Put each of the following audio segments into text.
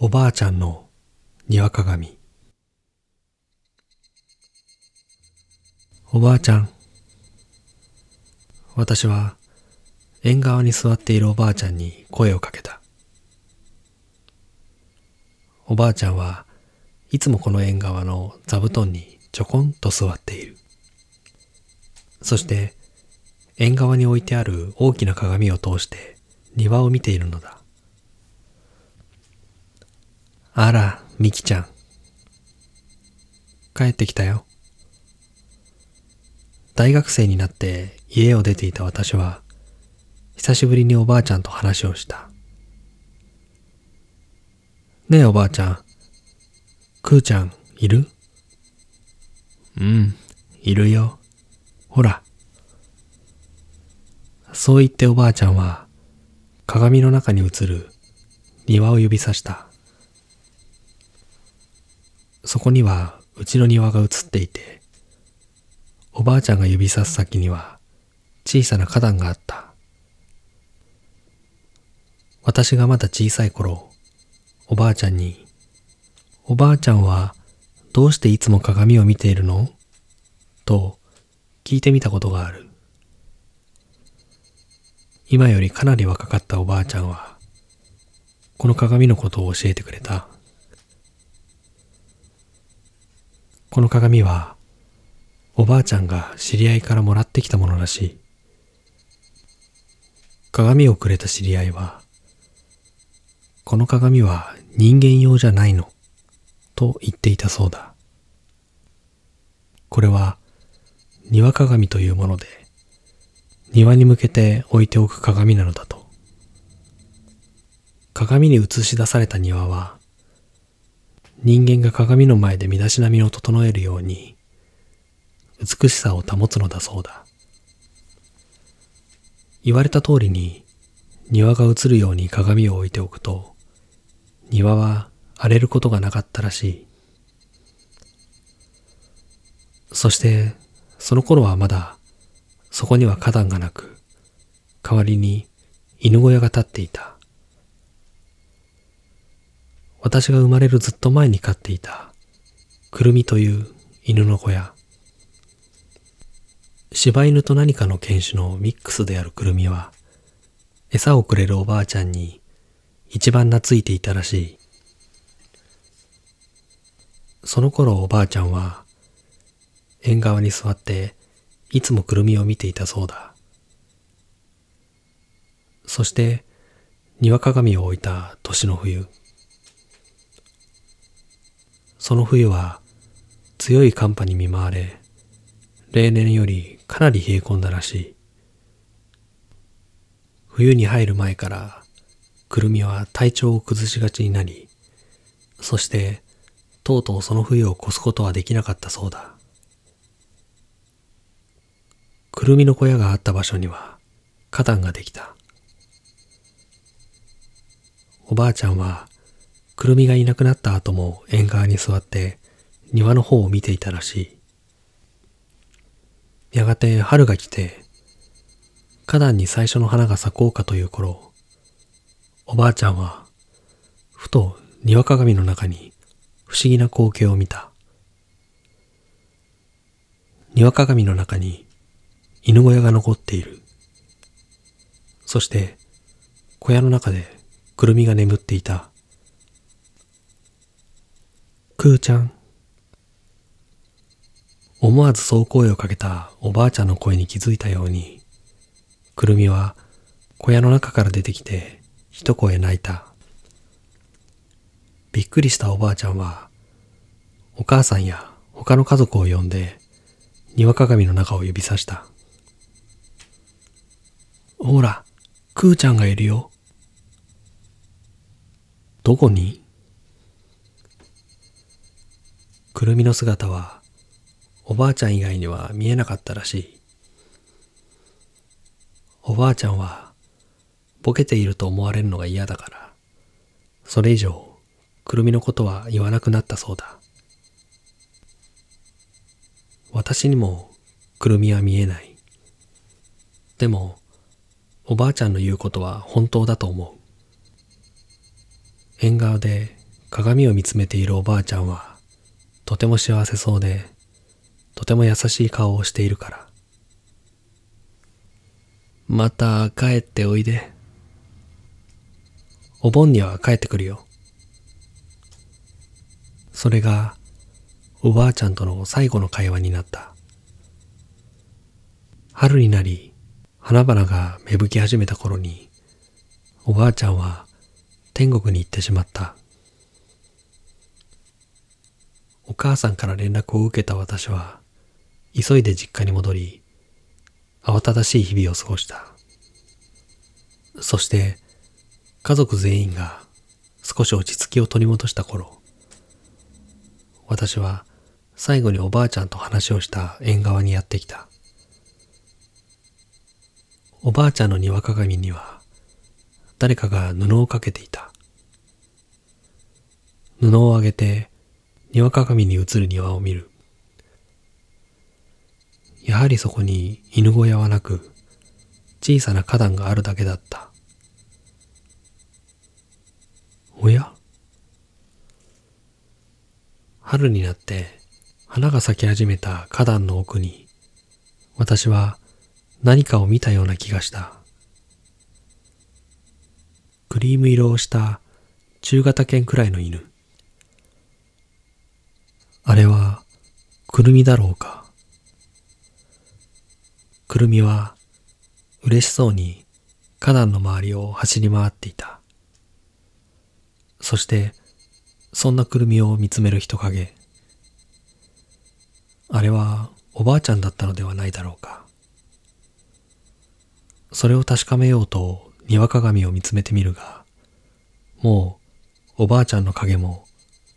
おばあちゃんの庭鏡。おばあちゃん。私は縁側に座っているおばあちゃんに声をかけた。おばあちゃんはいつもこの縁側の座布団にちょこんと座っている。そして縁側に置いてある大きな鏡を通して庭を見ているのだ。あら、みきちゃん。帰ってきたよ。大学生になって家を出ていた私は、久しぶりにおばあちゃんと話をした。ねえおばあちゃん、くーちゃんいる？うん、いるよ。ほら。そう言っておばあちゃんは、鏡の中に映る庭を指さした。そこにはうちの庭が映っていて、おばあちゃんが指さす先には小さな花壇があった。私がまだ小さい頃、おばあちゃんに、おばあちゃんはどうしていつも鏡を見ているの？と聞いてみたことがある。今よりかなり若かったおばあちゃんは、この鏡のことを教えてくれた。この鏡は、おばあちゃんが知り合いからもらってきたものらしい。鏡をくれた知り合いは、この鏡は人間用じゃないの、と言っていたそうだ。これは、庭鏡というもので、庭に向けて置いておく鏡なのだと。鏡に映し出された庭は、人間が鏡の前で身だしなみを整えるように、美しさを保つのだそうだ。言われた通りに庭が映るように鏡を置いておくと、庭は荒れることがなかったらしい。そして、その頃はまだ、そこには花壇がなく、代わりに犬小屋が立っていた。私が生まれるずっと前に飼っていた、くるみという犬の小屋。柴犬と何かの犬種のミックスであるくるみは、餌をくれるおばあちゃんに一番懐いていたらしい。その頃おばあちゃんは、縁側に座っていつもくるみを見ていたそうだ。そして、庭鏡を置いた年の冬。その冬は強い寒波に見舞われ、例年よりかなり冷え込んだらしい。冬に入る前から、くるみは体調を崩しがちになり、そしてとうとうその冬を越すことはできなかったそうだ。くるみの小屋があった場所には花壇ができた。おばあちゃんはくるみがいなくなった後も縁側に座って庭の方を見ていたらしい。やがて春が来て、花壇に最初の花が咲こうかという頃、おばあちゃんは、ふと庭鏡の中に不思議な光景を見た。庭鏡の中に犬小屋が残っている。そして小屋の中でくるみが眠っていた。くーちゃん。思わずそう声をかけたおばあちゃんの声に気づいたように、くるみは小屋の中から出てきて一声泣いた。びっくりしたおばあちゃんは、お母さんや他の家族を呼んで庭鏡の中を指さした。ほら、くーちゃんがいるよ。どこに？くるみの姿はおばあちゃん以外には見えなかったらしい。おばあちゃんはボケていると思われるのが嫌だから、それ以上くるみのことは言わなくなったそうだ。私にもくるみは見えない。でも、おばあちゃんの言うことは本当だと思う。縁側で鏡を見つめているおばあちゃんはとても幸せそうでとても優しい顔をしているから。また帰っておいで。お盆には帰ってくるよ。それがおばあちゃんとの最後の会話になった。春になり花々が芽吹き始めた頃におばあちゃんは天国に行ってしまった。お母さんから連絡を受けた私は急いで実家に戻り慌ただしい日々を過ごしたそして家族全員が少し落ち着きを取り戻した頃私は最後におばあちゃんと話をした縁側にやってきた。おばあちゃんの庭鏡には誰かが布をかけていた。布を上げて庭鏡に映る庭を見る。やはりそこに犬小屋はなく小さな花壇があるだけだった。おや？春になって花が咲き始めた花壇の奥に、私は何かを見たような気がした。クリーム色をした中型犬くらいの犬。あれは、くるみだろうか。くるみは、嬉しそうに花壇の周りを走り回っていた。そして、そんなくるみを見つめる人影。あれはおばあちゃんだったのではないだろうか。それを確かめようと庭鏡を見つめてみるが、もうおばあちゃんの影も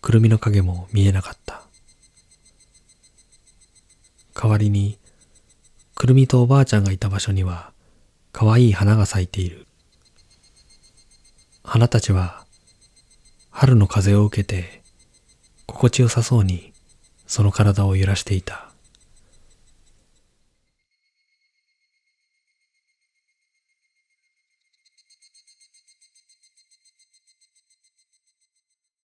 くるみの影も見えなかった。代わりに、くるみとおばあちゃんがいた場所にはかわいい花が咲いている。花たちは春の風を受けて心地よさそうにその体を揺らしていた